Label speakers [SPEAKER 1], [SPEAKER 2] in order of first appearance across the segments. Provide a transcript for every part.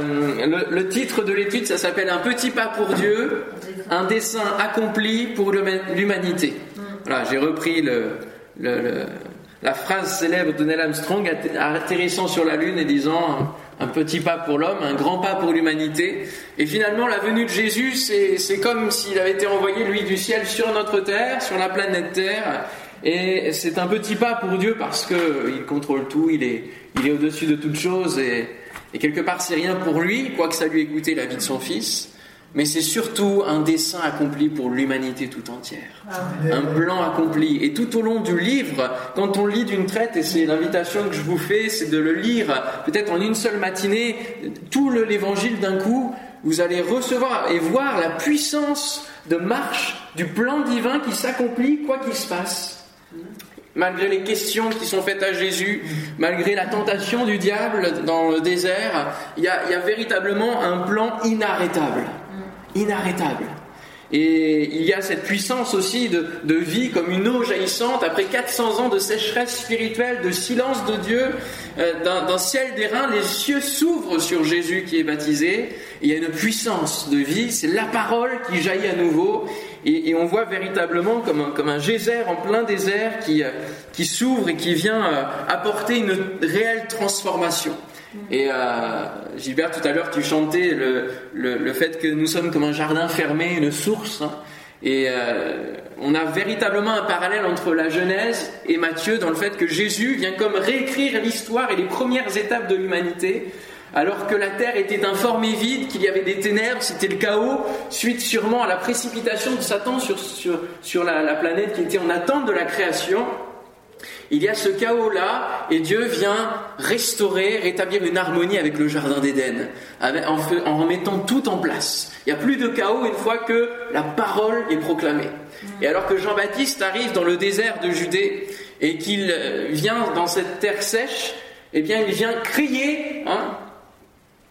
[SPEAKER 1] Le, le titre de l'étude, ça s'appelle Un petit pas pour Dieu, un dessin accompli pour l'humanité. Voilà, j'ai repris le, le, la phrase célèbre de Neil Armstrong atterrissant sur la Lune et disant un petit pas pour l'homme, un grand pas pour l'humanité. Et finalement, la venue de Jésus, c'est comme s'il avait été envoyé, lui, du ciel sur notre terre, sur la planète Terre. Et c'est un petit pas pour Dieu parce qu'il contrôle tout, il est, il est au-dessus de toute chose et, et quelque part c'est rien pour lui, quoique ça lui ait coûté la vie de son fils mais c'est surtout un dessin accompli pour l'humanité tout entière. Un plan accompli. Et tout au long du livre, quand on lit d'une traite, et c'est l'invitation que je vous fais, c'est de le lire peut-être en une seule matinée, tout l'évangile d'un coup, vous allez recevoir et voir la puissance de marche du plan divin qui s'accomplit quoi qu'il se passe. Malgré les questions qui sont faites à Jésus, malgré la tentation du diable dans le désert, il y a véritablement un plan inarrêtable inarrêtable. Et il y a cette puissance aussi de, vie comme une eau jaillissante après 400 ans de sécheresse spirituelle, de silence de Dieu, euh, d'un ciel d'airain, les cieux s'ouvrent sur Jésus qui est baptisé. il y a une puissance de vie, c'est la parole qui jaillit à nouveau. Et, on voit véritablement comme un, geyser en plein désert qui, euh, qui s'ouvre et qui vient euh, apporter une réelle transformation. Et euh, Gilbert, tout à l'heure, tu chantais le, le, fait que nous sommes comme un jardin fermé, une source. Hein. et euh, on a véritablement un parallèle entre la Genèse et Matthieu dans le fait que Jésus vient comme réécrire l'histoire et les premières étapes de l'humanité. Alors que la terre était informée vide, qu'il y avait des ténèbres, c'était le chaos, suite sûrement à la précipitation de Satan sur, sur, sur la planète qui était en attente de la création. Il y a ce chaos-là et Dieu vient restaurer, rétablir une harmonie avec le Jardin d'Éden, en, remettant tout en place. Il n'y a plus de chaos une fois que la parole est proclamée. Et alors que Jean-Baptiste arrive dans le désert de Judée et qu'il euh, vient dans cette terre sèche, eh bien il vient crier, hein,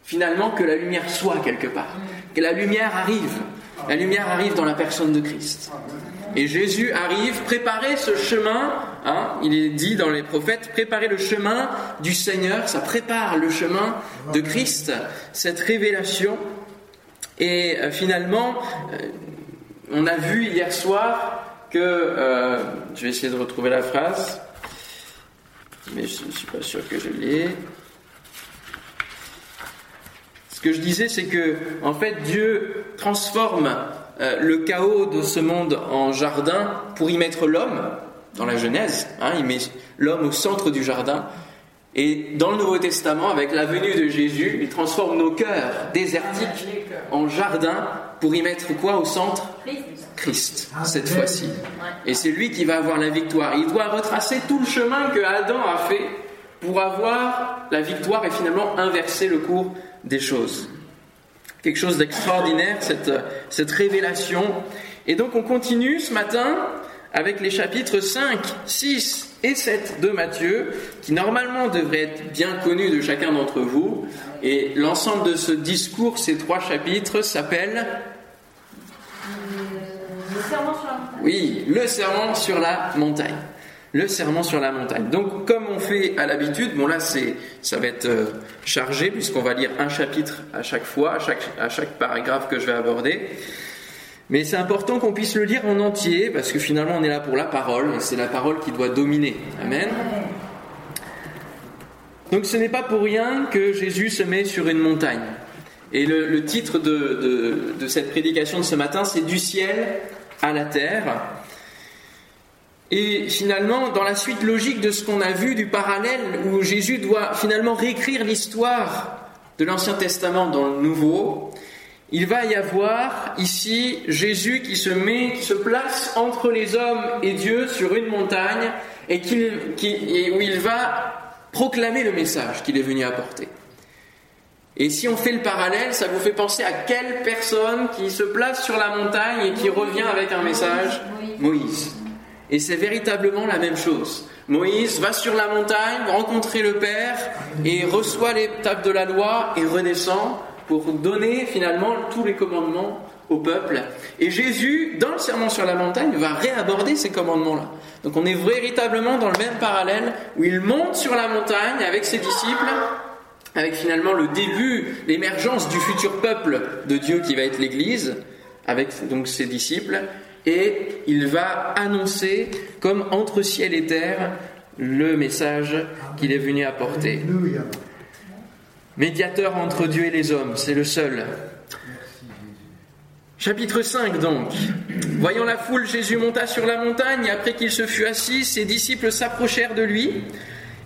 [SPEAKER 1] finalement, que la lumière soit quelque part, que la lumière arrive. La lumière arrive dans la personne de Christ. Et Jésus arrive, préparer ce chemin, hein, il est dit dans les prophètes, préparer le chemin du Seigneur, ça prépare le chemin de Christ, cette révélation. Et euh, finalement, euh, on a vu hier soir que, euh, je vais essayer de retrouver la phrase, mais je ne suis pas sûr que je l'ai. Ce que je disais, c'est que, en fait, Dieu transforme euh, le chaos de ce monde en jardin pour y mettre l'homme, dans la Genèse, hein, il met l'homme au centre du jardin. Et dans le Nouveau Testament, avec la venue de Jésus, il transforme nos cœurs désertiques en jardin pour y mettre quoi au centre? Christ, cette fois-ci. Et c'est lui qui va avoir la victoire. Il doit retracer tout le chemin que Adam a fait pour avoir la victoire et finalement inverser le cours des choses quelque chose d'extraordinaire, cette, cette révélation. Et donc on continue ce matin avec les chapitres 5, 6 et 7 de Matthieu, qui normalement devraient être bien connus de chacun d'entre vous. Et l'ensemble de ce discours, ces trois chapitres, s'appelle...
[SPEAKER 2] Le serment sur la montagne.
[SPEAKER 1] Oui, le serment sur la montagne le serment sur la montagne. Donc, comme on fait à l'habitude, bon là, c'est, ça va être euh, chargé puisqu'on va lire un chapitre à chaque fois, à chaque, à chaque paragraphe que je vais aborder. Mais c'est important qu'on puisse le lire en entier parce que finalement, on est là pour la parole et c'est la parole qui doit dominer. Amen. Donc, ce n'est pas pour rien que Jésus se met sur une montagne. Et le, titre de, de, de cette prédication de ce matin, c'est Du ciel à la terre. Et finalement, dans la suite logique de ce qu'on a vu du parallèle où Jésus doit finalement réécrire l'histoire de l'Ancien Testament dans le Nouveau, il va y avoir ici Jésus qui se met, qui se place entre les hommes et Dieu sur une montagne et, qui, où il va proclamer le message qu'il est venu apporter. Et si on fait le parallèle, ça vous fait penser à quelle personne qui se place sur la montagne et qui revient avec un message? Moïse. Et c'est véritablement la même chose. Moïse va sur la montagne rencontrer le Père et reçoit l'étape de la loi et redescend pour donner finalement tous les commandements au peuple. Et Jésus, dans le serment sur la montagne, va réaborder ces commandements-là. Donc on est véritablement dans le même parallèle où il monte sur la montagne avec ses disciples avec finalement le début, l'émergence du futur peuple de Dieu qui va être l'Église, avec donc ses disciples, et il va annoncer comme entre ciel et terre le message qu'il est venu apporter. Médiateur entre Dieu et les hommes, c'est le seul. Chapitre 5 donc. Voyant la foule, Jésus monta sur la montagne, après qu'il se fut assis, ses disciples s'approchèrent de lui,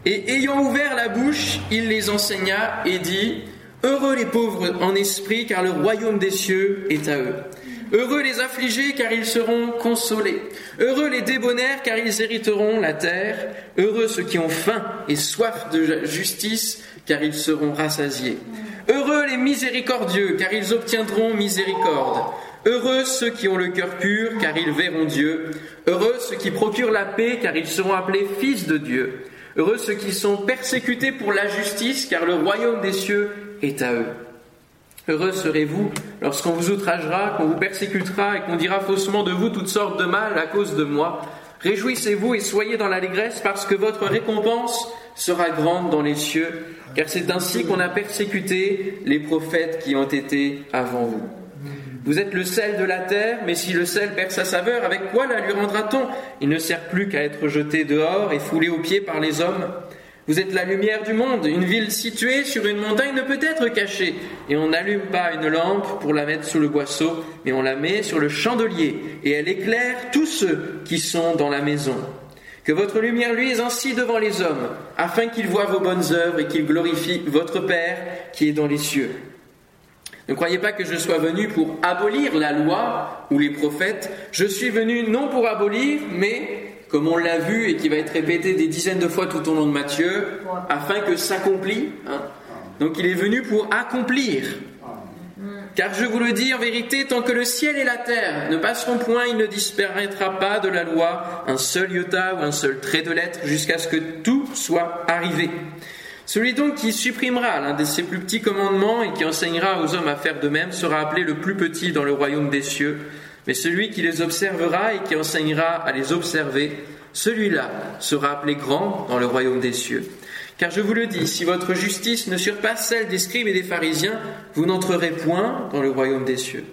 [SPEAKER 1] et ayant ouvert la bouche, il les enseigna et dit, Heureux les pauvres en esprit, car le royaume des cieux est à eux. Heureux les affligés, car ils seront consolés. Heureux les débonnaires, car ils hériteront la terre. Heureux ceux qui ont faim et soif de justice, car ils seront rassasiés. Heureux les miséricordieux, car ils obtiendront miséricorde. Heureux ceux qui ont le cœur pur, car ils verront Dieu. Heureux ceux qui procurent la paix, car ils seront appelés fils de Dieu. Heureux ceux qui sont persécutés pour la justice, car le royaume des cieux est à eux. Heureux serez-vous lorsqu'on vous outragera, qu'on vous persécutera et qu'on dira faussement de vous toutes sortes de mal à cause de moi. Réjouissez-vous et soyez dans l'allégresse parce que votre récompense sera grande dans les cieux, car c'est ainsi qu'on a persécuté les prophètes qui ont été avant vous. Vous êtes le sel de la terre, mais si le sel perd sa saveur, avec quoi la lui rendra-t-on? Il ne sert plus qu'à être jeté dehors et foulé aux pieds par les hommes. Vous êtes la lumière du monde. Une ville située sur une montagne ne peut être cachée. Et on n'allume pas une lampe pour la mettre sous le boisseau, mais on la met sur le chandelier, et elle éclaire tous ceux qui sont dans la maison. Que votre lumière luise ainsi devant les hommes, afin qu'ils voient vos bonnes œuvres et qu'ils glorifient votre Père qui est dans les cieux. Ne croyez pas que je sois venu pour abolir la loi ou les prophètes. Je suis venu non pour abolir, mais, comme on l'a vu et qui va être répété des dizaines de fois tout au long de Matthieu, afin que s'accomplit. Hein. Donc il est venu pour accomplir. Car je vous le dis en vérité, tant que le ciel et la terre ne passeront point, il ne disparaîtra pas de la loi un seul iota ou un seul trait de lettre jusqu'à ce que tout soit arrivé. Celui donc qui supprimera l'un de ces plus petits commandements et qui enseignera aux hommes à faire de même sera appelé le plus petit dans le royaume des cieux. Mais celui qui les observera et qui enseignera à les observer, celui-là sera appelé grand dans le royaume des cieux. Car je vous le dis, si votre justice ne surpasse celle des scribes et des pharisiens, vous n'entrerez point dans le royaume des cieux.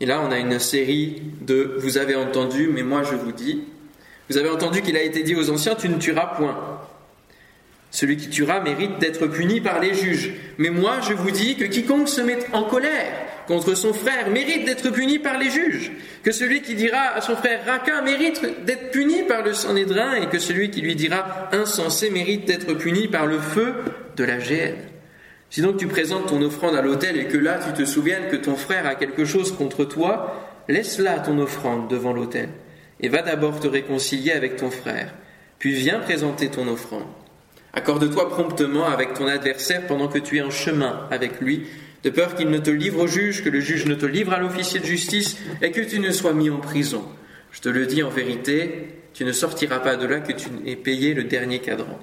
[SPEAKER 1] Et là, on a une série de Vous avez entendu, mais moi je vous dis. Vous avez entendu qu'il a été dit aux anciens, tu ne tueras point. Celui qui tuera mérite d'être puni par les juges. Mais moi, je vous dis que quiconque se met en colère contre son frère mérite d'être puni par les juges. Que celui qui dira à son frère raquin mérite d'être puni par le Sanhédrin et que celui qui lui dira insensé mérite d'être puni par le feu de la géhenne. Si donc tu présentes ton offrande à l'autel et que là tu te souviennes que ton frère a quelque chose contre toi, laisse là ton offrande devant l'autel et va d'abord te réconcilier avec ton frère, puis viens présenter ton offrande. Accorde-toi promptement avec ton adversaire pendant que tu es en chemin avec lui, de peur qu'il ne te livre au juge, que le juge ne te livre à l'officier de justice et que tu ne sois mis en prison. Je te le dis en vérité, tu ne sortiras pas de là que tu n'aies payé le dernier cadran.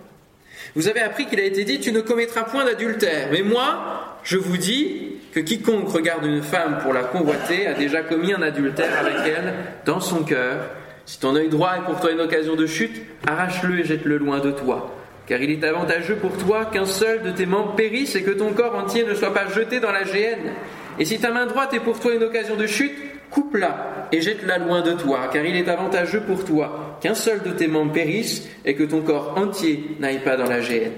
[SPEAKER 1] Vous avez appris qu'il a été dit, tu ne commettras point d'adultère. Mais moi, je vous dis que quiconque regarde une femme pour la convoiter a déjà commis un adultère avec elle dans son cœur. Si ton œil droit est pour toi une occasion de chute, arrache-le et jette-le loin de toi car il est avantageux pour toi qu'un seul de tes membres périsse et que ton corps entier ne soit pas jeté dans la géhenne. Et si ta main droite est pour toi une occasion de chute, coupe-la et jette-la loin de toi, car il est avantageux pour toi qu'un seul de tes membres périsse et que ton corps entier n'aille pas dans la géhenne.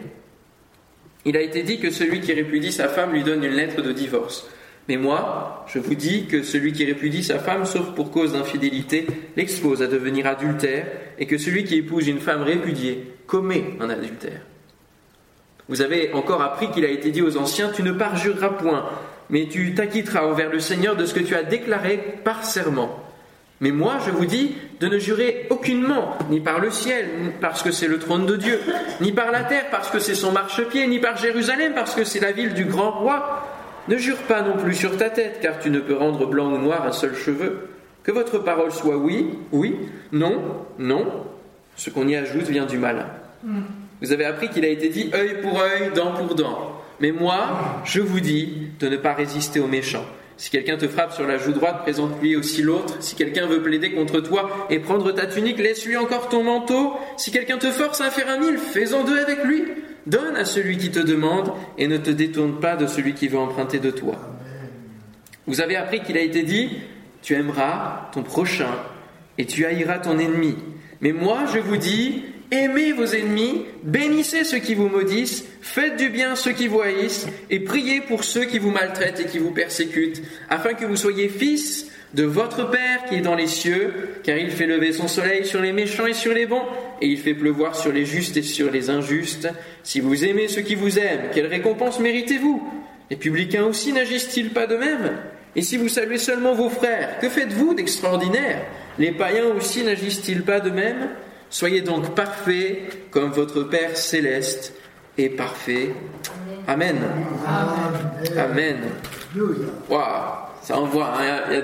[SPEAKER 1] Il a été dit que celui qui répudie sa femme lui donne une lettre de divorce. Mais moi, je vous dis que celui qui répudie sa femme, sauf pour cause d'infidélité, l'expose à devenir adultère, et que celui qui épouse une femme répudiée commet un adultère. Vous avez encore appris qu'il a été dit aux anciens, tu ne parjureras point, mais tu t'acquitteras envers le Seigneur de ce que tu as déclaré par serment. Mais moi, je vous dis de ne jurer aucunement, ni par le ciel, parce que c'est le trône de Dieu, ni par la terre, parce que c'est son marchepied, ni par Jérusalem, parce que c'est la ville du grand roi, ne jure pas non plus sur ta tête, car tu ne peux rendre blanc ou noir un seul cheveu. Que votre parole soit oui, oui, non, non. Ce qu'on y ajoute vient du malin. Hmm. Vous avez appris qu'il a été dit œil pour œil, dent pour dent. Mais moi, je vous dis de ne pas résister aux méchants. Si quelqu'un te frappe sur la joue droite, présente-lui aussi l'autre. Si quelqu'un veut plaider contre toi et prendre ta tunique, laisse-lui encore ton manteau. Si quelqu'un te force à faire un mille, fais-en deux avec lui. Donne à celui qui te demande et ne te détourne pas de celui qui veut emprunter de toi. Vous avez appris qu'il a été dit, tu aimeras ton prochain et tu haïras ton ennemi. Mais moi, je vous dis, aimez vos ennemis, bénissez ceux qui vous maudissent, faites du bien ceux qui vous haïssent, et priez pour ceux qui vous maltraitent et qui vous persécutent, afin que vous soyez fils de votre Père qui est dans les cieux, car il fait lever son soleil sur les méchants et sur les bons, et il fait pleuvoir sur les justes et sur les injustes. Si vous aimez ceux qui vous aiment, quelle récompense méritez-vous? Les publicains aussi n'agissent-ils pas de même? Et si vous saluez seulement vos frères, que faites-vous d'extraordinaire? Les païens aussi n'agissent-ils pas de même? Soyez donc parfaits comme votre Père céleste est parfait. Amen. Amen. Waouh, ça envoie. Hein. Il y a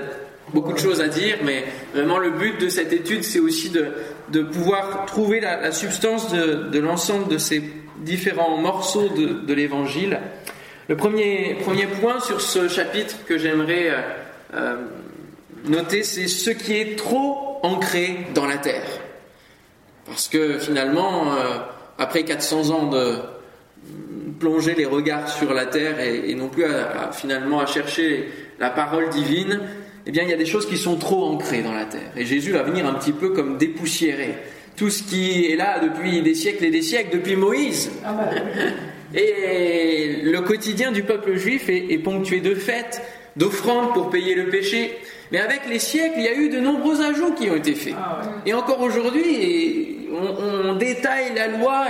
[SPEAKER 1] beaucoup de choses à dire, mais vraiment le but de cette étude, c'est aussi de, de, pouvoir trouver la, substance de, de l'ensemble de ces différents morceaux de, de l'évangile. Le premier, premier point sur ce chapitre que j'aimerais euh, noter, c'est ce qui est trop ancré dans la terre. Parce que finalement, euh, après 400 ans de plonger les regards sur la terre et, non plus finalement à chercher la parole divine, eh bien il y a des choses qui sont trop ancrées dans la terre. Et Jésus va venir un petit peu comme dépoussiérer tout ce qui est là depuis des siècles et des siècles, depuis Moïse. Ah bah et le quotidien du peuple juif est ponctué de fêtes, d'offrandes pour payer le péché. Mais avec les siècles, il y a eu de nombreux ajouts qui ont été faits. Ah et encore aujourd'hui, on, détaille la loi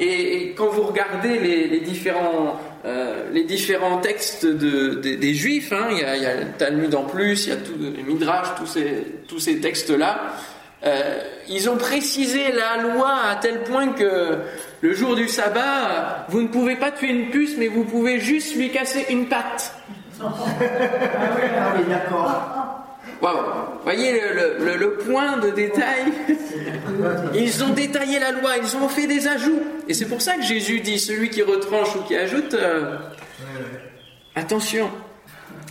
[SPEAKER 1] et, quand vous regardez les, différents, euh, les différents textes des, juifs, hein, il, y a, le Talmud en plus, il y a tout, le Midrash, tous ces, tous ces textes-là, euh, ils ont précisé la loi à tel point que le jour du sabbat, vous ne pouvez pas tuer une puce, mais vous pouvez juste lui casser une patte. Ah oui, d'accord. Waouh Voyez le, point de détail. Ils ont détaillé la loi, ils ont fait des ajouts. Et c'est pour ça que Jésus dit celui qui retranche ou qui ajoute, euh, attention.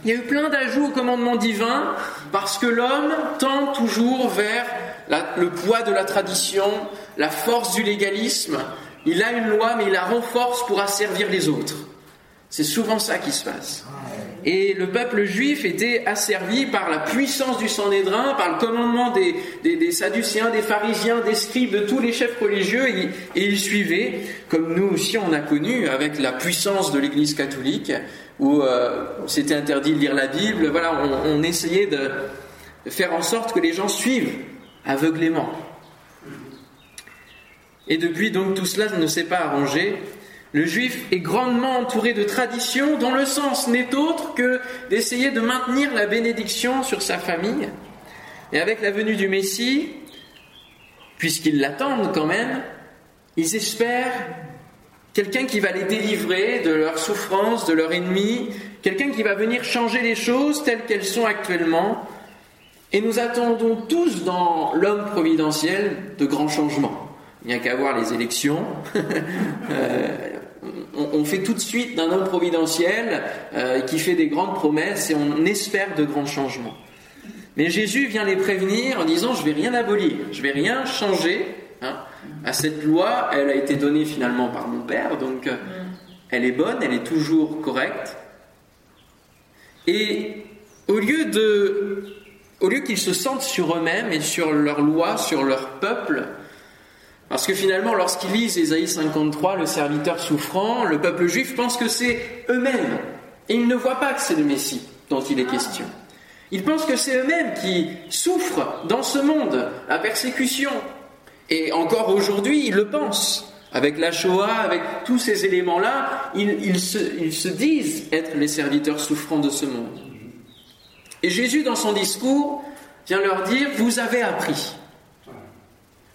[SPEAKER 1] Il y a eu plein d'ajouts au commandement divin parce que l'homme tend toujours vers le poids de la tradition, la force du légalisme. Il a une loi, mais il la renforce pour asservir les autres. C'est souvent ça qui se passe. Et le peuple juif était asservi par la puissance du Sanhédrin, par le commandement des, des, Sadduciens, des pharisiens, des scribes, de tous les chefs religieux, et, ils suivaient, comme nous aussi on a connu, avec la puissance de l'Église catholique, où euh, c'était interdit de lire la Bible. Voilà, on essayait de faire en sorte que les gens suivent aveuglément. Et depuis donc tout cela ne s'est pas arrangé. Le juif est grandement entouré de traditions dont le sens n'est autre que d'essayer de maintenir la bénédiction sur sa famille. Et avec la venue du Messie, puisqu'ils l'attendent quand même, ils espèrent quelqu'un qui va les délivrer de leurs souffrances, de leurs ennemis, quelqu'un qui va venir changer les choses telles qu'elles sont actuellement. Et nous attendons tous dans l'homme providentiel de grands changements. Il n'y a qu'à voir les élections. On, fait tout de suite d'un homme providentiel euh, qui fait des grandes promesses et on espère de grands changements. Mais Jésus vient les prévenir en disant je vais rien abolir, je vais rien changer. Hein. À cette loi, elle a été donnée finalement par mon Père, donc euh, elle est bonne, elle est toujours correcte. Et au lieu de, au lieu qu'ils se sentent sur eux-mêmes et sur leur loi, sur leur peuple, parce que finalement, lorsqu'ils lisent Ésaïe 53, le serviteur souffrant, le peuple juif pense que c'est eux-mêmes. Et ils ne voient pas que c'est le Messie dont il est question. Ils pensent que c'est eux-mêmes qui souffrent dans ce monde, la persécution. Et encore aujourd'hui, ils le pensent. Avec la Shoah, avec tous ces éléments-là, ils, se, ils se disent être les serviteurs souffrants de ce monde. Et Jésus, dans son discours, vient leur dire, vous avez appris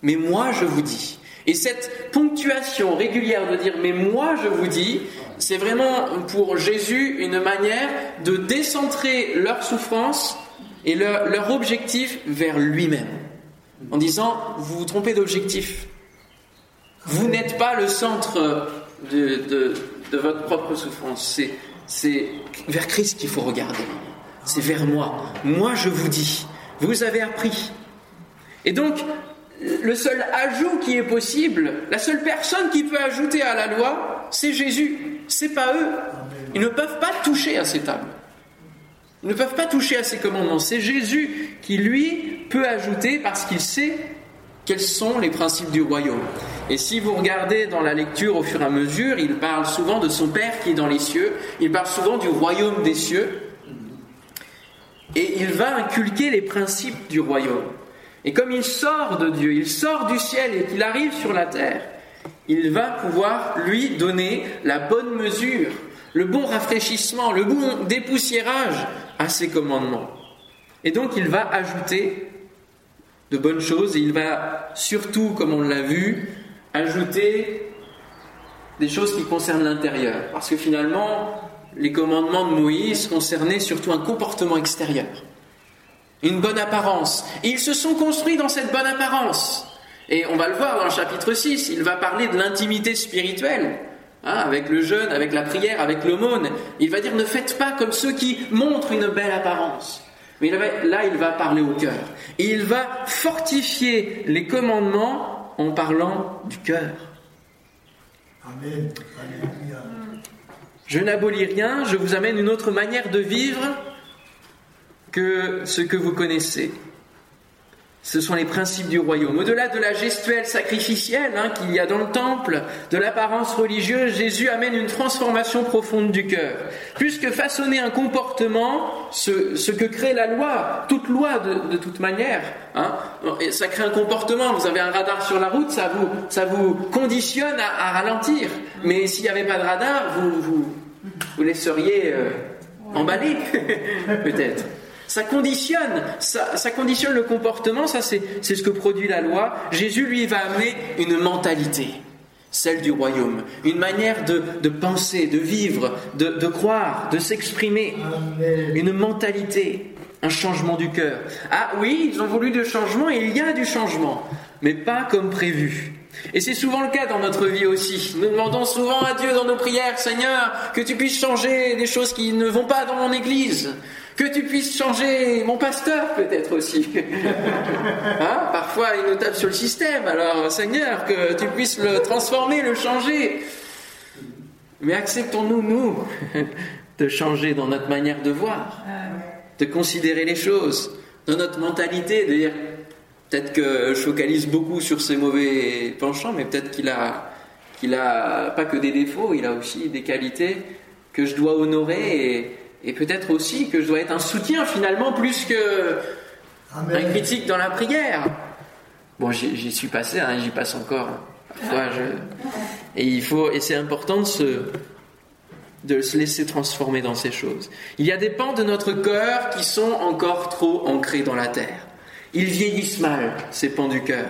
[SPEAKER 1] mais moi je vous dis. Et cette ponctuation régulière de dire mais moi je vous dis, c'est vraiment pour Jésus une manière de décentrer leur souffrance et leur, objectif vers lui-même. En disant, vous vous trompez d'objectif. Vous n'êtes pas le centre de, votre propre souffrance. C'est vers Christ qu'il faut regarder. C'est vers moi. Moi je vous dis. Vous avez appris. Et donc, le seul ajout qui est possible, la seule personne qui peut ajouter à la loi, c'est Jésus, c'est pas eux. Ils ne peuvent pas toucher à ces tables. Ils ne peuvent pas toucher à ces commandements. C'est Jésus qui, lui, peut ajouter parce qu'il sait quels sont les principes du royaume. Et si vous regardez dans la lecture au fur et à mesure, il parle souvent de son Père qui est dans les cieux, il parle souvent du royaume des cieux, et il va inculquer les principes du royaume. Et comme il sort de Dieu, il sort du ciel et qu'il arrive sur la terre, il va pouvoir lui donner la bonne mesure, le bon rafraîchissement, le bon dépoussiérage à ses commandements. Et donc il va ajouter de bonnes choses et il va surtout, comme on l'a vu, ajouter des choses qui concernent l'intérieur. Parce que finalement, les commandements de Moïse concernaient surtout un comportement extérieur, une bonne apparence. Et ils se sont construits dans cette bonne apparence. Et on va le voir dans le chapitre 6, il va parler de l'intimité spirituelle. Hein, avec le jeûne, avec la prière, avec l'aumône. Il va dire ne faites pas comme ceux qui montrent une belle apparence. Mais là, il va parler au cœur. Et il va fortifier les commandements en parlant du cœur. Amen. Je n'abolis rien, je vous amène une autre manière de vivre que ce que vous connaissez. Ce sont les principes du royaume. Au-delà de la gestuelle sacrificielle hein, qu'il y a dans le temple, de l'apparence religieuse, Jésus amène une transformation profonde du cœur. Plus que façonner un comportement, ce, que crée la loi, toute loi de, toute manière, hein, ça crée un comportement. Vous avez un radar sur la route, ça vous, ça vous conditionne à, ralentir. Mais s'il n'y avait pas de radar, vous vous, vous laisseriez euh, emballer, peut-être. Ça conditionne, ça, conditionne le comportement, ça c'est ce que produit la loi. Jésus, lui, va amener une mentalité, celle du royaume, une manière de, penser, de vivre, de, croire, de s'exprimer, une mentalité, un changement du cœur. Ah oui, ils ont voulu du changement et il y a du changement, mais pas comme prévu. Et c'est souvent le cas dans notre vie aussi. Nous demandons souvent à Dieu dans nos prières, Seigneur, que tu puisses changer des choses qui ne vont pas dans mon Église, que tu puisses changer mon pasteur peut-être aussi. Hein? Parfois il nous tape sur le système, alors Seigneur, que tu puisses le transformer, le changer. Mais acceptons-nous, nous, de changer dans notre manière de voir, de considérer les choses, dans notre mentalité, de dire peut-être que je focalise beaucoup sur ses mauvais penchants, mais peut-être qu'il a, qu'il a pas que des défauts, il a aussi des qualités que je dois honorer et, et peut-être aussi que je dois être un soutien finalement plus que un critique dans la prière. Bon, j'y suis passé, hein, j'y passe encore. Et il faut, et c'est important de se, de se laisser transformer dans ces choses. Il y a des pans de notre cœur qui sont encore trop ancrés dans la terre. Ils vieillissent mal, ces pans du cœur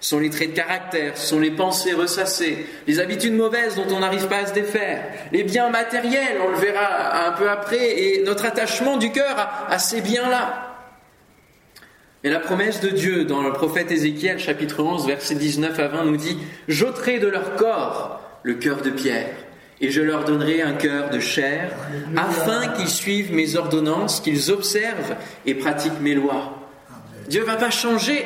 [SPEAKER 1] sont les traits de caractère, ce sont les pensées ressassées, les habitudes mauvaises dont on n'arrive pas à se défaire, les biens matériels, on le verra un peu après, et notre attachement du cœur à, ces biens-là. Et la promesse de Dieu dans le prophète Ézéchiel chapitre 11 verset 19 à 20 nous dit J'ôterai de leur corps le cœur de pierre et je leur donnerai un cœur de chair afin qu'ils suivent mes ordonnances, qu'ils observent et pratiquent mes lois. Dieu ne va pas changer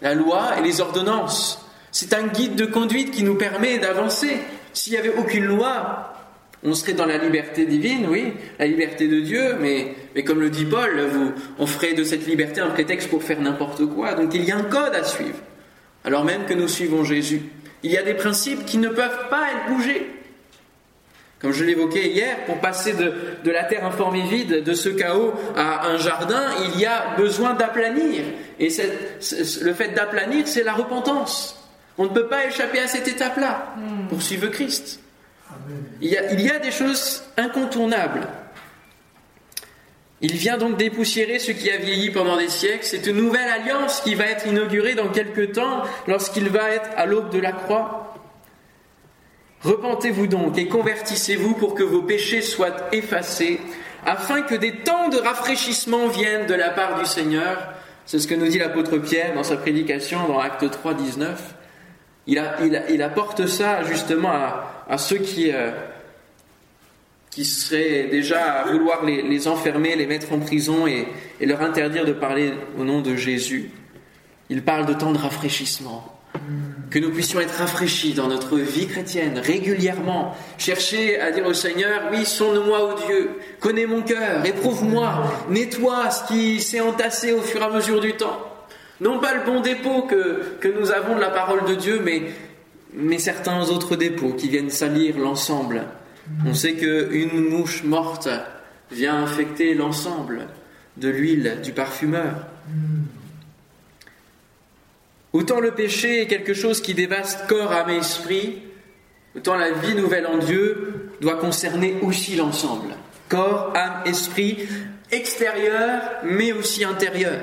[SPEAKER 1] la loi et les ordonnances. C'est un guide de conduite qui nous permet d'avancer. S'il n'y avait aucune loi, on serait dans la liberté divine, oui, la liberté de Dieu, mais, comme le dit Paul, vous, on ferait de cette liberté un prétexte pour faire n'importe quoi. Donc il y a un code à suivre, alors même que nous suivons Jésus. Il y a des principes qui ne peuvent pas être bougés. Comme je l'évoquais hier, pour passer de, de, la terre informée vide, de ce chaos à un jardin, il y a besoin d'aplanir. Et le fait d'aplanir, c'est la repentance. On ne peut pas échapper à cette étape-là hmm. pour suivre Christ. Il y, a, il y a des choses incontournables. Il vient donc dépoussiérer ce qui a vieilli pendant des siècles. C'est une nouvelle alliance qui va être inaugurée dans quelques temps lorsqu'il va être à l'aube de la croix. Repentez-vous donc et convertissez-vous pour que vos péchés soient effacés, afin que des temps de rafraîchissement viennent de la part du Seigneur. C'est ce que nous dit l'apôtre Pierre dans sa prédication dans Acte 3, 19. Il, apporte ça justement à, ceux qui, euh, qui seraient déjà à vouloir les, enfermer, les mettre en prison et, et leur interdire de parler au nom de Jésus. Il parle de temps de rafraîchissement que nous puissions être rafraîchis dans notre vie chrétienne régulièrement, chercher à dire au Seigneur, oui, sonde-moi, ô Dieu, connais mon cœur, éprouve-moi, nettoie ce qui s'est entassé au fur et à mesure du temps. Non pas le bon dépôt que, que nous avons de la parole de Dieu, mais, mais certains autres dépôts qui viennent salir l'ensemble. On sait qu'une mouche morte vient infecter l'ensemble de l'huile du parfumeur. Autant le péché est quelque chose qui dévaste corps, âme et esprit, autant la vie nouvelle en Dieu doit concerner aussi l'ensemble. Corps, âme, esprit, extérieur, mais aussi intérieur.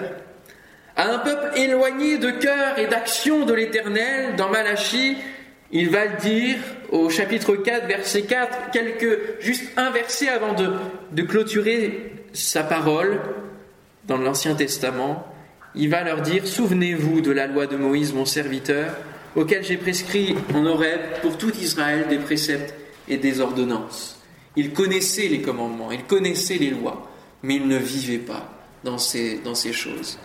[SPEAKER 1] À un peuple éloigné de cœur et d'action de l'Éternel, dans Malachie, il va le dire au chapitre 4, verset 4, quelques, juste un verset avant de, de clôturer sa parole dans l'Ancien Testament il va leur dire Souvenez-vous de la loi de Moïse, mon serviteur, auquel j'ai prescrit en Horeb pour tout Israël des préceptes et des ordonnances. Il connaissait les commandements, il connaissait les lois, mais il ne vivait pas dans ces, dans ces choses.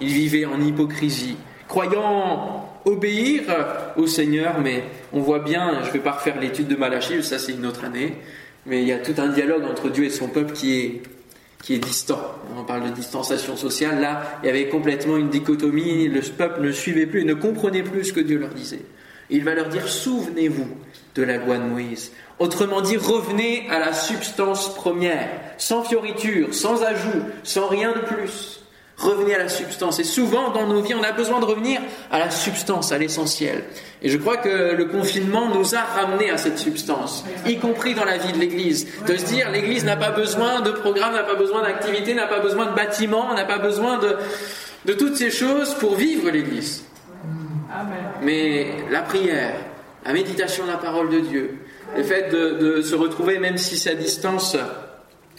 [SPEAKER 1] Il vivait en hypocrisie, croyant obéir au Seigneur, mais on voit bien, je ne vais pas refaire l'étude de Malachie, ça c'est une autre année, mais il y a tout un dialogue entre Dieu et son peuple qui est qui est distant. On parle de distanciation sociale. Là, il y avait complètement une dichotomie. Le peuple ne suivait plus et ne comprenait plus ce que Dieu leur disait. Il va leur dire souvenez-vous de la loi de Moïse. Autrement dit, revenez à la substance première, sans fioriture, sans ajout, sans rien de plus. Revenez à la substance. Et souvent, dans nos vies, on a besoin de revenir à la substance, à l'essentiel. Et je crois que le confinement nous a ramenés à cette substance, y compris dans la vie de l'Église. De se dire, l'Église n'a pas besoin de programme, n'a pas besoin d'activité, n'a pas besoin de bâtiments, n'a pas besoin de, de toutes ces choses pour vivre l'Église. Mais la prière, la méditation de la parole de Dieu, le fait de, de se retrouver, même si c'est à distance,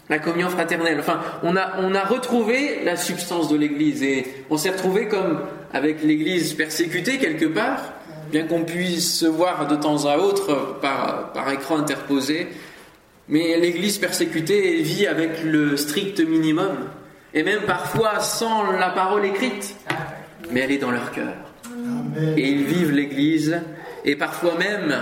[SPEAKER 1] la communion fraternelle. Enfin, on a, on a retrouvé la substance de l'Église et on s'est retrouvé comme avec l'Église persécutée quelque part, bien qu'on puisse se voir de temps à autre par, par écran interposé. Mais l'Église persécutée vit avec le strict minimum et même parfois sans la parole écrite, mais elle est dans leur cœur. Et ils vivent l'Église et parfois même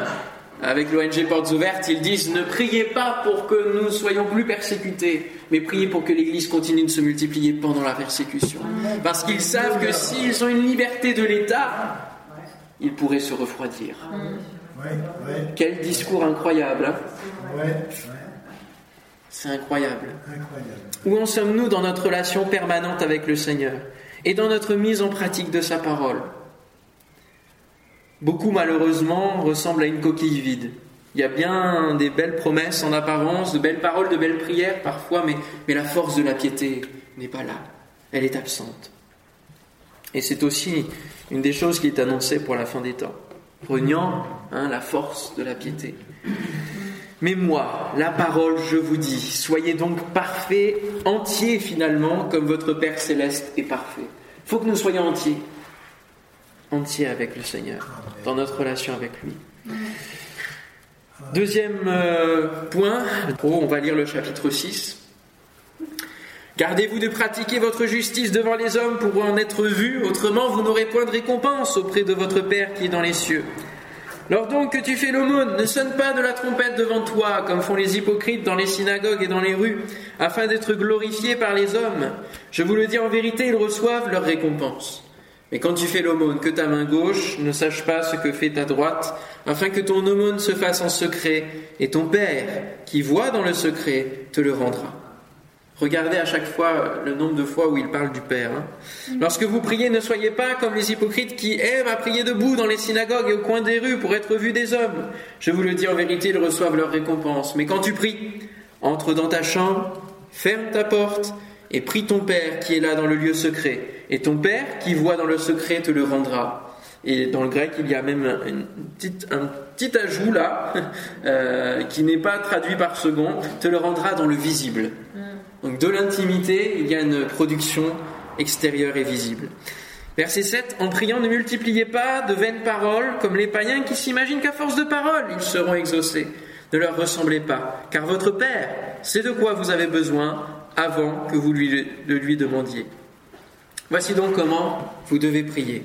[SPEAKER 1] avec l'ONG Portes Ouvertes, ils disent ne priez pas pour que nous soyons plus persécutés, mais priez pour que l'Église continue de se multiplier pendant la persécution. Parce qu'ils savent que s'ils ont une liberté de l'État, ils pourraient se refroidir. Quel discours incroyable. Hein C'est incroyable. Où en sommes-nous dans notre relation permanente avec le Seigneur et dans notre mise en pratique de sa parole? Beaucoup malheureusement ressemblent à une coquille vide. Il y a bien des belles promesses en apparence, de belles paroles, de belles prières parfois, mais, mais la force de la piété n'est pas là. Elle est absente. Et c'est aussi une des choses qui est annoncée pour la fin des temps. Reniant hein, la force de la piété. Mais moi, la parole, je vous dis, soyez donc parfaits, entiers finalement, comme votre Père céleste est parfait. Il faut que nous soyons entiers entier avec le Seigneur, dans notre relation avec lui. Deuxième euh, point, on va lire le chapitre 6. Gardez-vous de pratiquer votre justice devant les hommes pour en être vu, autrement vous n'aurez point de récompense auprès de votre Père qui est dans les cieux. Lors donc que tu fais l'aumône, ne sonne pas de la trompette devant toi, comme font les hypocrites dans les synagogues et dans les rues, afin d'être glorifiés par les hommes. Je vous le dis en vérité, ils reçoivent leur récompense. Et quand tu fais l'aumône, que ta main gauche ne sache pas ce que fait ta droite, afin que ton aumône se fasse en secret, et ton Père, qui voit dans le secret, te le rendra. Regardez à chaque fois le nombre de fois où il parle du Père. Hein. Lorsque vous priez, ne soyez pas comme les hypocrites qui aiment à prier debout dans les synagogues et au coin des rues pour être vus des hommes. Je vous le dis en vérité, ils reçoivent leur récompense. Mais quand tu pries, entre dans ta chambre, ferme ta porte, et prie ton Père qui est là dans le lieu secret, et ton Père qui voit dans le secret te le rendra. Et dans le grec, il y a même une petite, un petit ajout là, euh, qui n'est pas traduit par second, te le rendra dans le visible. Mm. Donc de l'intimité, il y a une production extérieure et visible. Verset 7, en priant, ne multipliez pas de vaines paroles comme les païens qui s'imaginent qu'à force de paroles, ils seront exaucés. Ne leur ressemblez pas, car votre Père sait de quoi vous avez besoin avant que vous lui, le lui demandiez. Voici donc comment vous devez prier.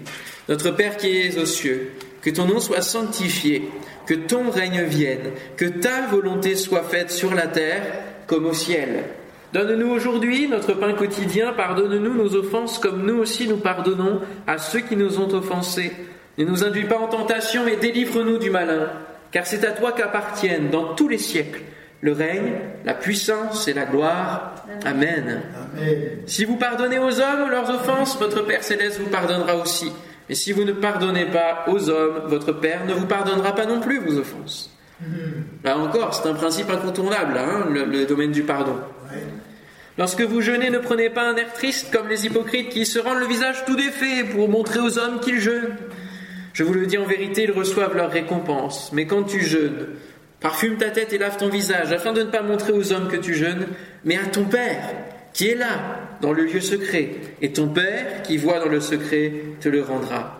[SPEAKER 1] Notre Père qui es aux cieux, que ton nom soit sanctifié, que ton règne vienne, que ta volonté soit faite sur la terre comme au ciel. Donne-nous aujourd'hui notre pain quotidien, pardonne-nous nos offenses comme nous aussi nous pardonnons à ceux qui nous ont offensés. Ne nous induis pas en tentation, mais délivre-nous du malin, car c'est à toi qu'appartiennent dans tous les siècles le règne, la puissance et la gloire. Amen. Si vous pardonnez aux hommes leurs offenses, votre Père céleste vous pardonnera aussi. Mais si vous ne pardonnez pas aux hommes, votre Père ne vous pardonnera pas non plus vos offenses. Là encore, c'est un principe incontournable, hein, le, domaine du pardon. Lorsque vous jeûnez, ne prenez pas un air triste comme les hypocrites qui se rendent le visage tout défait pour montrer aux hommes qu'ils jeûnent. Je vous le dis en vérité, ils reçoivent leur récompense. Mais quand tu jeûnes, parfume ta tête et lave ton visage, afin de ne pas montrer aux hommes que tu jeûnes, mais à ton Père qui est là, dans le lieu secret, et ton Père, qui voit dans le secret, te le rendra.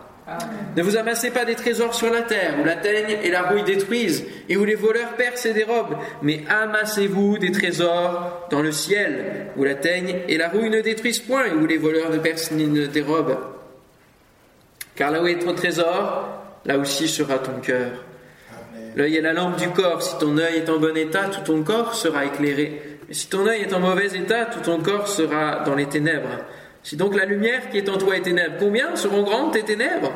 [SPEAKER 1] Ne vous amassez pas des trésors sur la terre, où la teigne et la rouille détruisent, et où les voleurs percent et dérobent, mais amassez-vous des trésors dans le ciel, où la teigne et la rouille ne détruisent point, et où les voleurs ne percent ni ne dérobent. Car là où est ton trésor, là aussi sera ton cœur. L'œil est la lampe du corps. Si ton œil est en bon état, tout ton corps sera éclairé. Si ton œil est en mauvais état, tout ton corps sera dans les ténèbres. Si donc la lumière qui est en toi est ténèbres, combien seront grandes tes ténèbres?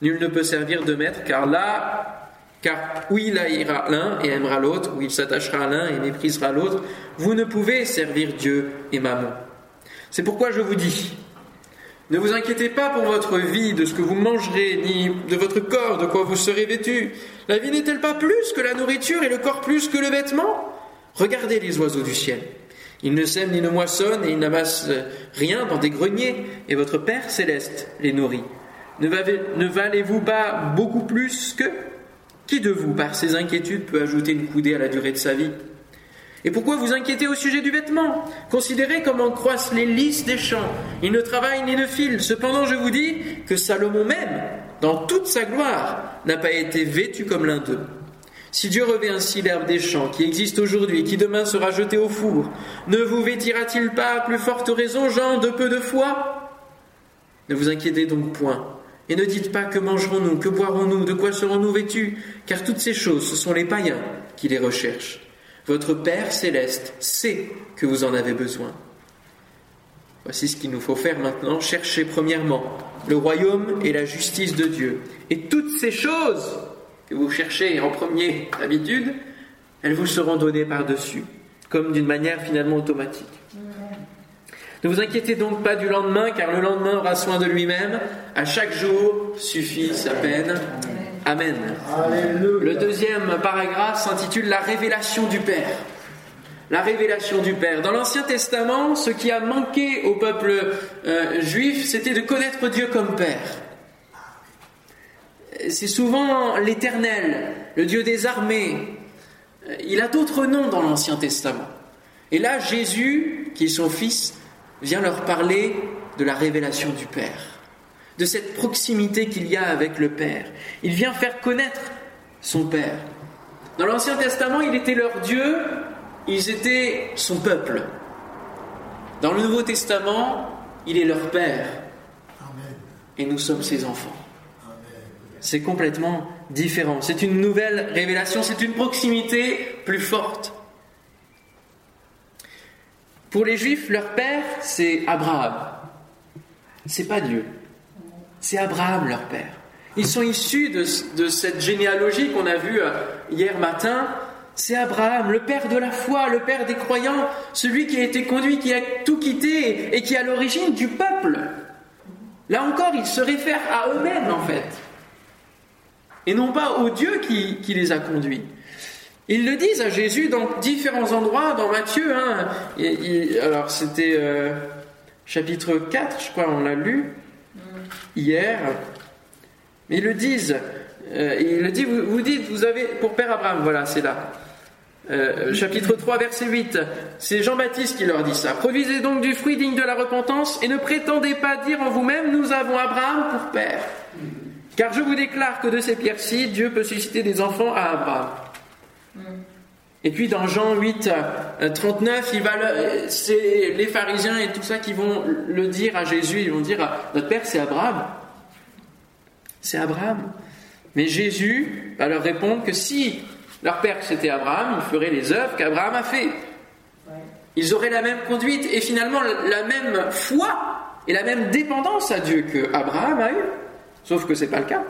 [SPEAKER 1] Nul ne peut servir de maître, car là, car où il haïra l'un et aimera l'autre, où il s'attachera à l'un et méprisera l'autre, vous ne pouvez servir Dieu et Maman. C'est pourquoi je vous dis, ne vous inquiétez pas pour votre vie, de ce que vous mangerez, ni de votre corps, de quoi vous serez vêtu. La vie n'est-elle pas plus que la nourriture et le corps plus que le vêtement? Regardez les oiseaux du ciel. Ils ne sèment ni ne moissonnent et ils n'amassent rien dans des greniers, et votre Père céleste les nourrit. Ne valez-vous pas beaucoup plus que? Qui de vous, par ses inquiétudes, peut ajouter une coudée à la durée de sa vie? Et pourquoi vous inquiétez au sujet du vêtement? Considérez comment croissent les lys des champs. Ils ne travaillent ni ne filent. Cependant, je vous dis que Salomon même, dans toute sa gloire, n'a pas été vêtu comme l'un d'eux. Si Dieu revêt ainsi l'herbe des champs qui existe aujourd'hui qui demain sera jetée au four, ne vous vêtira-t-il pas à plus forte raison, gens de peu de foi? Ne vous inquiétez donc point. Et ne dites pas que mangerons-nous, que boirons-nous, de quoi serons-nous vêtus, car toutes ces choses, ce sont les païens qui les recherchent. Votre Père céleste sait que vous en avez besoin. Voici ce qu'il nous faut faire maintenant, chercher premièrement le royaume et la justice de Dieu. Et toutes ces choses que vous cherchez en premier d'habitude, elles vous seront données par-dessus, comme d'une manière finalement automatique. Ne vous inquiétez donc pas du lendemain, car le lendemain aura soin de lui-même. À chaque jour suffit sa peine. Amen. Le deuxième paragraphe s'intitule La révélation du Père. La révélation du Père. Dans l'Ancien Testament, ce qui a manqué au peuple euh, juif, c'était de connaître Dieu comme Père c'est souvent l'Éternel, le Dieu des armées. Il a d'autres noms dans l'Ancien Testament. Et là, Jésus, qui est son Fils, vient leur parler de la révélation du Père, de cette proximité qu'il y a avec le Père. Il vient faire connaître son Père. Dans l'Ancien Testament, il était leur Dieu, ils étaient son peuple. Dans le Nouveau Testament, il est leur Père. Et nous sommes ses enfants c'est complètement différent. C'est une nouvelle révélation, c'est une proximité plus forte. Pour les Juifs, leur père, c'est Abraham. C'est pas Dieu. C'est Abraham, leur père. Ils sont issus de, cette généalogie qu'on a vue euh, hier matin. C'est Abraham, le père de la foi, le père des croyants, celui qui a été conduit, qui a tout quitté et qui est à l'origine du peuple. Là encore, ils se réfèrent à eux-mêmes en fait et non pas au Dieu qui, les a conduits. Ils le disent à Jésus dans différents endroits, dans Matthieu. Hein. alors c'était euh, chapitre 4, je crois, on l'a lu hier. Mais ils le disent. Euh, le dit, vous, dites, vous avez, pour Père Abraham, voilà, c'est là. Euh, chapitre 3, verset 8. C'est Jean-Baptiste qui leur dit ça. Produisez donc du fruit digne de la repentance et ne prétendez pas dire en vous-même, nous avons Abraham pour Père. Car je vous déclare que de ces pierres-ci, Dieu peut susciter des enfants à Abraham. Et puis dans Jean 8, 39, il va c'est les pharisiens et tout ça qui vont le dire à Jésus, ils vont dire notre père c'est Abraham. C'est Abraham. Mais Jésus va leur répondre que si leur père c'était Abraham, il ferait les œuvres qu'Abraham a fait. Ils auraient la même conduite et finalement la même foi et la même dépendance à Dieu que Abraham a eu. Sauf que ce n'est pas le cas.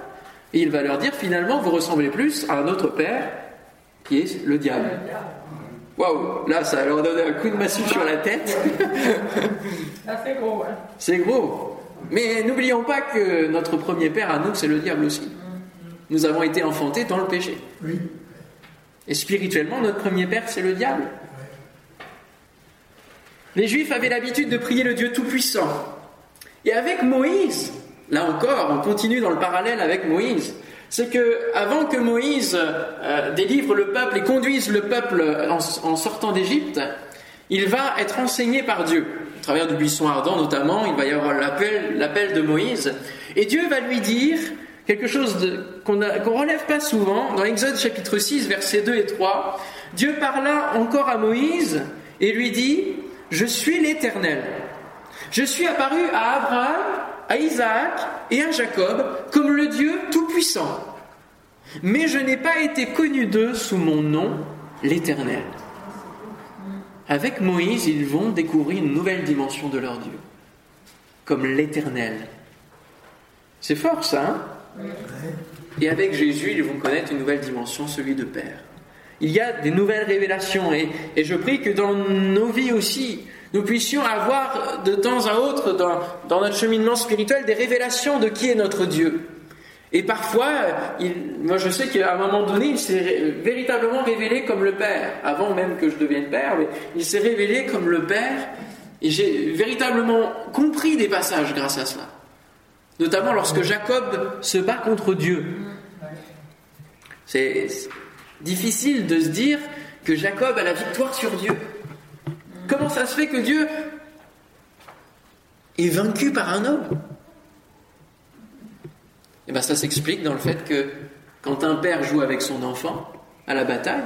[SPEAKER 1] Et il va leur dire finalement vous ressemblez plus à un autre père qui est le diable. Waouh, là ça leur donne un coup de massue sur la tête.
[SPEAKER 2] c'est gros. Hein.
[SPEAKER 1] C'est gros. Mais n'oublions pas que notre premier père à nous, c'est le diable aussi. Nous avons été enfantés dans le péché. Oui. Et spirituellement, notre premier père, c'est le diable. Les Juifs avaient l'habitude de prier le Dieu Tout-Puissant. Et avec Moïse, là encore, on continue dans le parallèle avec Moïse, c'est que avant que Moïse euh, délivre le peuple et conduise le peuple en, sortant d'Égypte, il va être enseigné par Dieu. Au travers du buisson ardent notamment, il va y avoir l'appel de Moïse. Et Dieu va lui dire quelque chose qu'on ne relève pas souvent. Dans Exode chapitre 6, versets 2 et 3, Dieu parla encore à Moïse et lui dit, Je suis l'Éternel. Je suis apparu à Abraham, à Isaac et à Jacob comme le Dieu Tout-Puissant. Mais je n'ai pas été connu d'eux sous mon nom, l'Éternel. Avec Moïse, ils vont découvrir une nouvelle dimension de leur Dieu, comme l'Éternel. C'est fort ça, hein? Et avec Jésus, ils vont connaître une nouvelle dimension, celui de Père. Il y a des nouvelles révélations et, je prie que dans nos vies aussi, nous puissions avoir de temps à autre dans, notre cheminement spirituel des révélations de qui est notre Dieu. Et parfois, moi je sais qu'à un moment donné, il s'est véritablement révélé comme le Père, avant même que je devienne Père, mais il s'est révélé comme le Père, et j'ai véritablement compris des passages grâce à cela. Notamment lorsque Jacob se bat contre Dieu. C'est difficile de se dire que Jacob a la victoire sur Dieu. Comment ça se fait que Dieu est vaincu par un homme? Eh bien, ça s'explique dans le fait que quand un père joue avec son enfant à la bataille,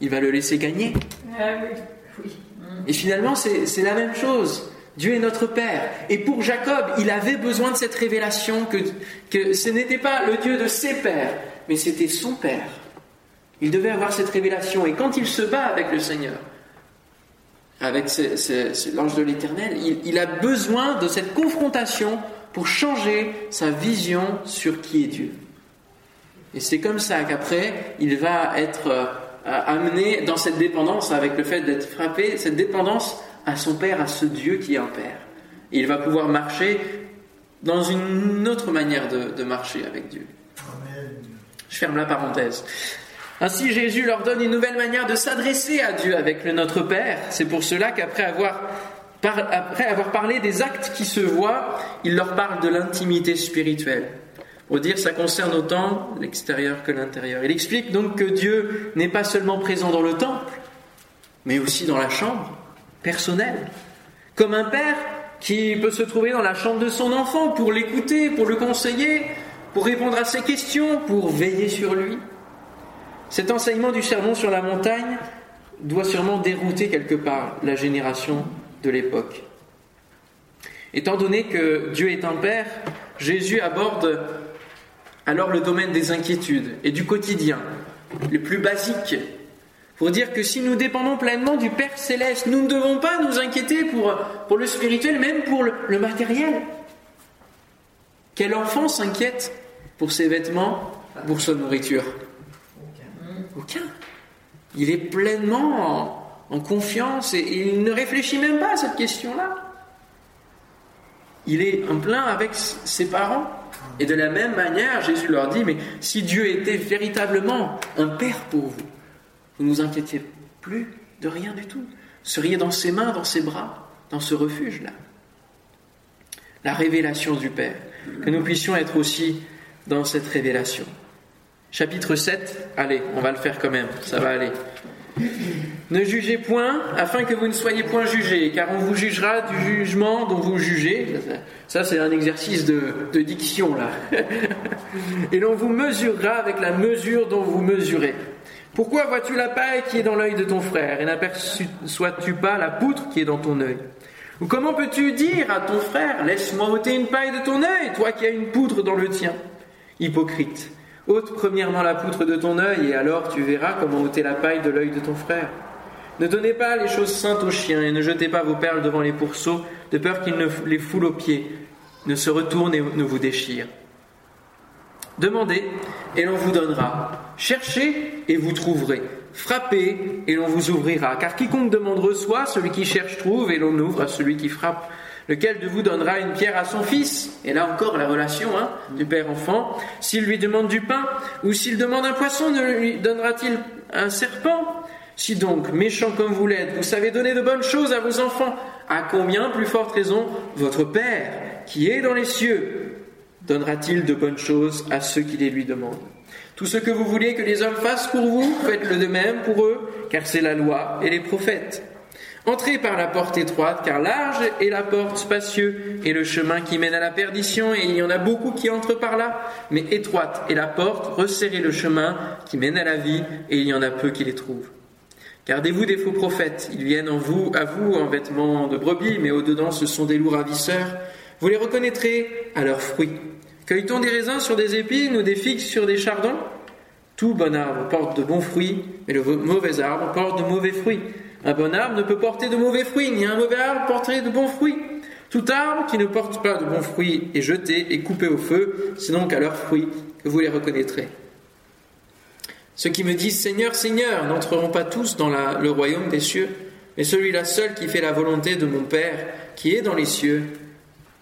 [SPEAKER 1] il va le laisser gagner. Ah Et finalement, c'est la même chose. Dieu est notre Père. Et pour Jacob, il avait besoin de cette révélation que, que ce n'était pas le Dieu de ses pères, mais c'était son Père. Il devait avoir cette révélation. Et quand il se bat avec le Seigneur, avec l'ange de l'Éternel, il, il, a besoin de cette confrontation pour changer sa vision sur qui est Dieu. Et c'est comme ça qu'après, il va être euh, amené dans cette dépendance, avec le fait d'être frappé, cette dépendance à son Père, à ce Dieu qui est un Père. il va pouvoir marcher dans une autre manière de, marcher avec Dieu. Je ferme la parenthèse. Ainsi, Jésus leur donne une nouvelle manière de s'adresser à Dieu avec le Notre Père. C'est pour cela qu'après avoir, parlé des actes qui se voient, il leur parle de l'intimité spirituelle. Pour dire, ça concerne autant l'extérieur que l'intérieur. Il explique donc que Dieu n'est pas seulement présent dans le temple, mais aussi dans la chambre, personnel. Comme un père qui peut se trouver dans la chambre de son enfant pour l'écouter, pour le conseiller, pour répondre à ses questions, pour veiller sur lui. Cet enseignement du sermon sur la montagne doit sûrement dérouter quelque part la génération de l'époque. Étant donné que Dieu est un Père, Jésus aborde alors le domaine des inquiétudes et du quotidien, les plus basiques pour dire que si nous dépendons pleinement du Père céleste, nous ne devons pas nous inquiéter pour, pour le spirituel, même pour le, matériel. Quel enfant s'inquiète pour ses vêtements, pour sa nourriture? Aucun. Il est pleinement en, confiance et, et, il ne réfléchit même pas à cette question-là. Il est en plein avec ses parents. Et de la même manière, Jésus leur dit, mais si Dieu était véritablement un Père pour vous, vous ne vous inquiétez plus de rien du tout. Vous seriez dans ses mains, dans ses bras, dans ce refuge-là. La révélation du Père. Que nous puissions être aussi dans cette révélation. Chapitre 7, allez, on va le faire quand même, ça va aller. Ne jugez point, afin que vous ne soyez point jugés, car on vous jugera du jugement dont vous jugez. Ça, c'est un exercice de, de diction, là. Et l'on vous mesurera avec la mesure dont vous mesurez. Pourquoi vois-tu la paille qui est dans l'œil de ton frère et n'aperçois-tu pas la poutre qui est dans ton œil? Ou comment peux-tu dire à ton frère Laisse-moi ôter une paille de ton œil, toi qui as une poutre dans le tien? Hypocrite, ôte premièrement la poutre de ton œil et alors tu verras comment ôter la paille de l'œil de ton frère. Ne donnez pas les choses saintes aux chiens et ne jetez pas vos perles devant les pourceaux, de peur qu'ils ne les foulent aux pieds, ne se retournent et ne vous déchirent. Demandez et l'on vous donnera. Cherchez et vous trouverez. Frappez et l'on vous ouvrira. Car quiconque demande reçoit, celui qui cherche trouve et l'on ouvre à celui qui frappe. Lequel de vous donnera une pierre à son fils? Et là encore la relation hein, du père-enfant. S'il lui demande du pain ou s'il demande un poisson, ne lui donnera-t-il un serpent? Si donc, méchant comme vous l'êtes, vous savez donner de bonnes choses à vos enfants, à combien plus forte raison votre Père, qui est dans les cieux, donnera-t-il de bonnes choses à ceux qui les lui demandent? Tout ce que vous voulez que les hommes fassent pour vous, faites-le de même pour eux, car c'est la loi et les prophètes. Entrez par la porte étroite, car large est la porte spacieux et le chemin qui mène à la perdition, et il y en a beaucoup qui entrent par là. Mais étroite est la porte, resserrez le chemin qui mène à la vie, et il y en a peu qui les trouvent. Gardez-vous des faux prophètes. Ils viennent en vous, à vous en vêtements de brebis, mais au-dedans ce sont des loups ravisseurs. Vous les reconnaîtrez à leurs fruits. Cueille-t-on des raisins sur des épines ou des figues sur des chardons? Tout bon arbre porte de bons fruits, mais le mauvais arbre porte de mauvais fruits. Un bon arbre ne peut porter de mauvais fruits, ni un mauvais arbre porter de bons fruits. Tout arbre qui ne porte pas de bons fruits est jeté et coupé au feu, c'est donc à leurs fruits que vous les reconnaîtrez. Ceux qui me disent Seigneur, Seigneur n'entreront pas tous dans le royaume des cieux, mais celui-là seul qui fait la volonté de mon Père qui est dans les cieux.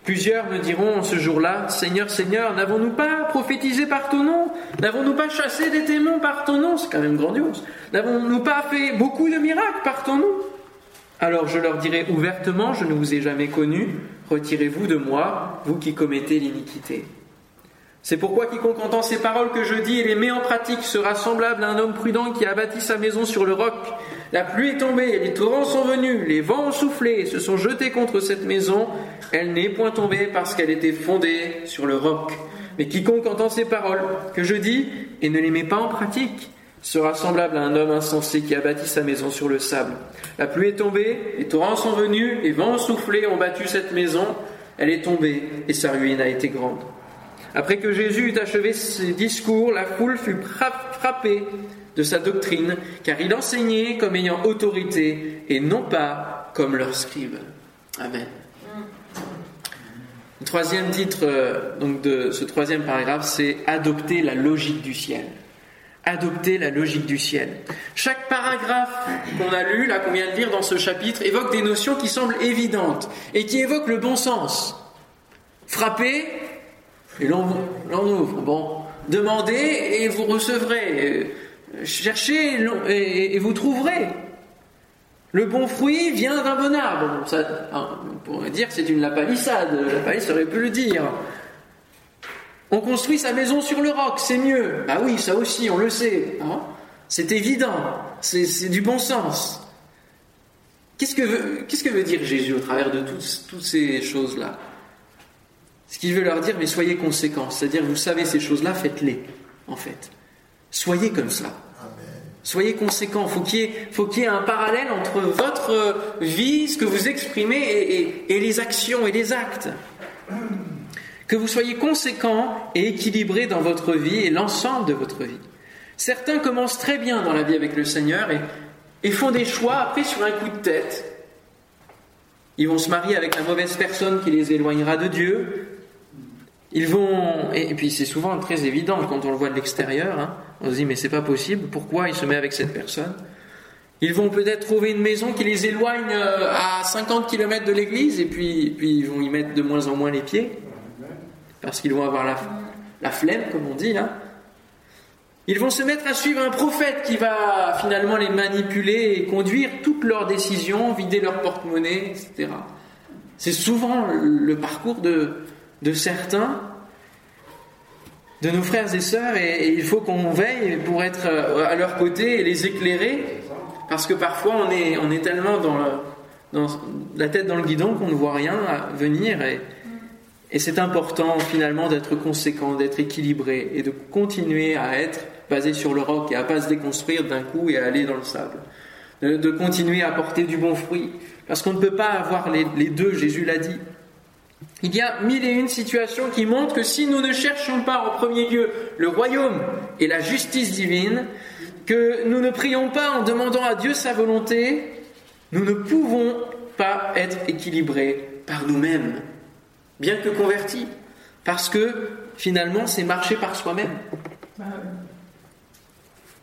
[SPEAKER 1] Plusieurs me diront ce jour-là, Seigneur, Seigneur, n'avons-nous pas prophétisé par ton nom? N'avons-nous pas chassé des démons par ton nom? C'est quand même grandiose. N'avons-nous pas fait beaucoup de miracles par ton nom? Alors je leur dirai ouvertement, je ne vous ai jamais connu, retirez-vous de moi, vous qui commettez l'iniquité. C'est pourquoi quiconque entend ces paroles que je dis et les met en pratique sera semblable à un homme prudent qui a bâti sa maison sur le roc. La pluie est tombée, les torrents sont venus, les vents ont soufflé et se sont jetés contre cette maison. Elle n'est point tombée parce qu'elle était fondée sur le roc. Mais quiconque entend ces paroles que je dis et ne les met pas en pratique sera semblable à un homme insensé qui a bâti sa maison sur le sable. La pluie est tombée, les torrents sont venus, les vents ont soufflé, ont battu cette maison. Elle est tombée et sa ruine a été grande. Après que Jésus eut achevé ses discours, la foule fut frappée de sa doctrine, car il enseignait comme ayant autorité et non pas comme leur scribe. Amen. Le troisième titre euh, donc de ce troisième paragraphe, c'est Adopter la logique du ciel. Adopter la logique du ciel. Chaque paragraphe qu'on a lu, là qu'on vient de lire dans ce chapitre, évoque des notions qui semblent évidentes et qui évoquent le bon sens. Frapper, et l'on ouvre. Bon, demandez et vous recevrez. Cherchez et vous trouverez. Le bon fruit vient d'un bon arbre. ça, on pourrait dire que c'est une lapalissade. La palisse aurait pu le dire. On construit sa maison sur le roc, c'est mieux. Bah oui, ça aussi, on le sait. Hein. c'est évident. C'est du bon sens. Qu'est-ce que veut dire Jésus au travers de toutes ces choses-là? Ce qu'il veut leur dire, mais soyez conséquents. C'est-à-dire, vous savez ces choses-là, faites-les, en fait. Soyez comme ça. Soyez conséquents. Qu'il faut qu'il y ait un parallèle entre votre vie, ce que vous exprimez, et, et les actions et les actes. Que vous soyez conséquents et équilibrés dans votre vie et l'ensemble de votre vie. Certains commencent très bien dans la vie avec le Seigneur et, et font des choix après sur un coup de tête. Ils vont se marier avec la mauvaise personne qui les éloignera de Dieu. Ils vont, et puis c'est souvent très évident quand on le voit de l'extérieur, hein. on se dit mais c'est pas possible, pourquoi il se met avec cette personne? Ils vont peut-être trouver une maison qui les éloigne euh, à 50 km de l'église et puis, puis ils vont y mettre de moins en moins les pieds, parce qu'ils vont avoir la, la flemme, comme on dit. Hein. Ils vont se mettre à suivre un prophète qui va finalement les manipuler et conduire toutes leurs décisions, vider leur porte-monnaie, etc. C'est souvent le parcours de, de certains, de nos frères et sœurs, et, il faut qu'on veille pour être euh, à leur côté et les éclairer, parce que parfois on est, tellement dans, la tête dans le guidon qu'on ne voit rien venir, et, c'est important finalement d'être conséquent, d'être équilibré, et de continuer à être basé sur le roc et à pas se déconstruire d'un coup et à aller dans le sable. De, continuer à porter du bon fruit. Parce qu'on ne peut pas avoir les deux, Jésus l'a dit. Il y a mille et une situations qui montrent que si nous ne cherchons pas en premier lieu le royaume et la justice divine, que nous ne prions pas en demandant à Dieu sa volonté, nous ne pouvons pas être équilibrés par nous-mêmes, bien que convertis, parce que finalement c'est marcher par soi-même.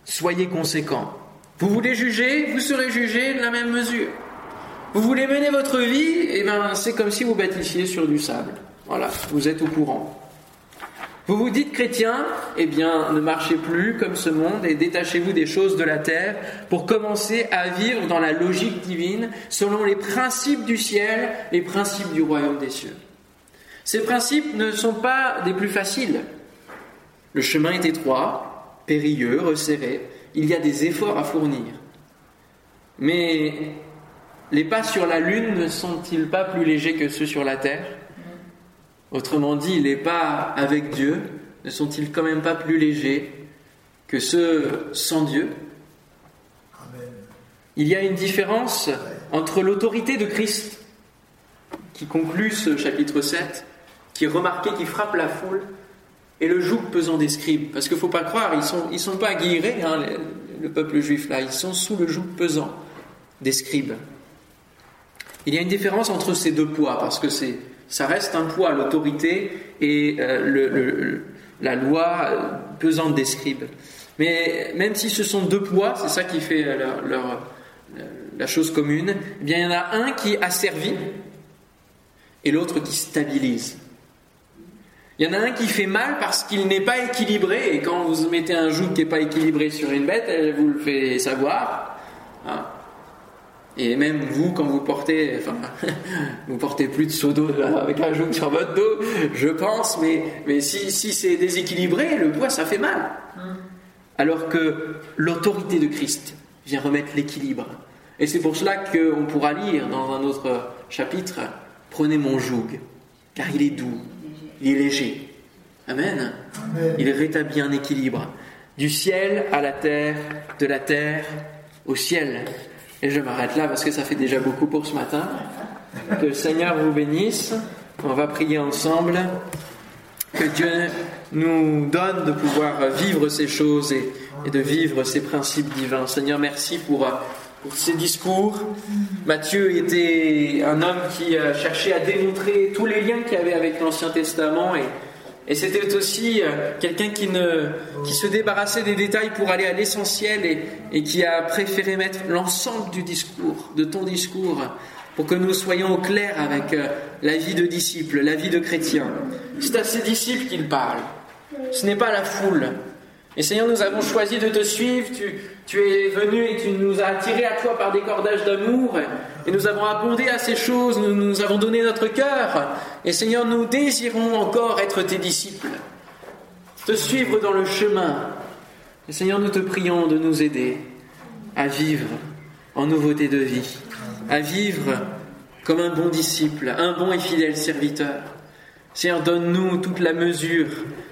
[SPEAKER 1] Soyez conséquents. Vous voulez juger, vous serez jugé de la même mesure. Vous voulez mener votre vie, et eh ben c'est comme si vous bâtissiez sur du sable. Voilà, vous êtes au courant. Vous vous dites chrétien, eh bien ne marchez plus comme ce monde et détachez-vous des choses de la terre pour commencer à vivre dans la logique divine selon les principes du ciel, les principes du royaume des cieux. Ces principes ne sont pas des plus faciles. Le chemin est étroit, périlleux, resserré, il y a des efforts à fournir. Mais les pas sur la Lune ne sont-ils pas plus légers que ceux sur la Terre? Autrement dit, les pas avec Dieu ne sont-ils quand même pas plus légers que ceux sans Dieu? Il y a une différence entre l'autorité de Christ, qui conclut ce chapitre 7, qui est remarqué, qui frappe la foule, et le joug pesant des scribes. Parce qu'il ne faut pas croire, ils ne sont, pas guillerés, hein, le, peuple juif là, ils sont sous le joug pesant des scribes. Il y a une différence entre ces deux poids, parce que c'est, ça reste un poids, l'autorité et euh, le, la loi euh, pesante des scribes. Mais même si ce sont deux poids, c'est ça qui fait leur, la chose commune, eh bien il y en a un qui asservit et l'autre qui stabilise. Il y en a un qui fait mal parce qu'il n'est pas équilibré, et quand vous mettez un joug qui n'est pas équilibré sur une bête, elle vous le fait savoir. Hein. Et même vous, quand vous portez, enfin, vous portez plus de seau d'eau avec un joug sur votre dos, je pense, mais, mais si, si c'est déséquilibré, le poids, ça fait mal. Alors que l'autorité de Christ vient remettre l'équilibre. Et c'est pour cela qu'on pourra lire dans un autre chapitre, Prenez mon joug, car il est doux il est léger. Amen. Il rétablit un équilibre. Du ciel à la terre, de la terre au ciel. Et je m'arrête là parce que ça fait déjà beaucoup pour ce matin. Que le Seigneur vous bénisse. On va prier ensemble. Que Dieu nous donne de pouvoir vivre ces choses et, de vivre ces principes divins. Seigneur, merci pour pour ses discours. Matthieu était un homme qui cherchait à démontrer tous les liens qu'il y avait avec l'Ancien Testament et, et c'était aussi euh, quelqu'un qui, se débarrassait des détails pour aller à l'essentiel et, qui a préféré mettre l'ensemble du discours, de ton discours, pour que nous soyons au clair avec euh, la vie de disciples, la vie de chrétiens. C'est à ces disciples qu'il parle. Ce n'est pas la foule. Et Seigneur, nous avons choisi de te suivre. Tu, es venu et tu nous as attirés à toi par des cordages d'amour. Et nous avons abondé à ces choses. Nous, nous avons donné notre cœur. Et Seigneur, nous désirons encore être tes disciples. Te suivre dans le chemin. Et Seigneur, nous te prions de nous aider à vivre en nouveauté de vie. À vivre comme un bon disciple, un bon et fidèle serviteur. Seigneur, donne-nous toute la mesure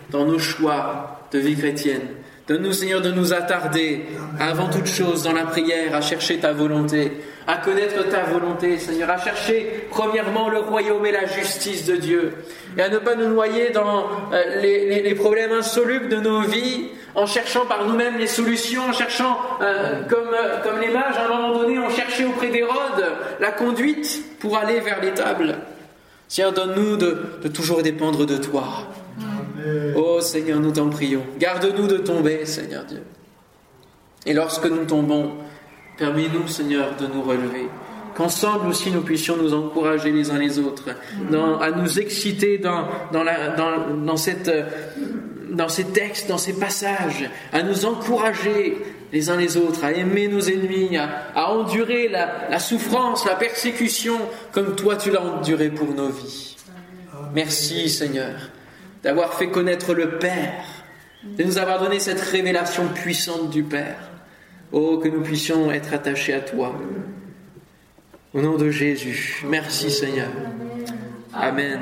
[SPEAKER 1] dans nos choix, de vie chrétienne. Donne-nous, Seigneur, de nous attarder avant toute chose dans la prière, à chercher ta volonté, à connaître ta volonté, Seigneur, à chercher premièrement le royaume et la justice de Dieu, et à ne pas nous noyer dans euh, les, problèmes insolubles de nos vies, en cherchant par nous-mêmes les solutions, en cherchant, euh, comme, euh, comme les mages, à un moment donné, ont cherché auprès d'Hérode la conduite pour aller vers l'étable. Seigneur, donne-nous de, de toujours dépendre de toi. Oh Seigneur, nous t'en prions. Garde-nous de tomber, Seigneur Dieu. Et lorsque nous tombons, permets-nous, Seigneur, de nous relever. Qu'ensemble aussi nous puissions nous encourager les uns les autres, à nous exciter dans, dans, cette, dans ces textes, dans ces passages, à nous encourager les uns les autres, à aimer nos ennemis, à, endurer la, la souffrance, la persécution, comme toi tu l'as enduré pour nos vies. Merci Seigneur d'avoir fait connaître le Père, de nous avoir donné cette révélation puissante du Père. Oh, que nous puissions être attachés à toi. Au nom de Jésus, merci Seigneur. Amen.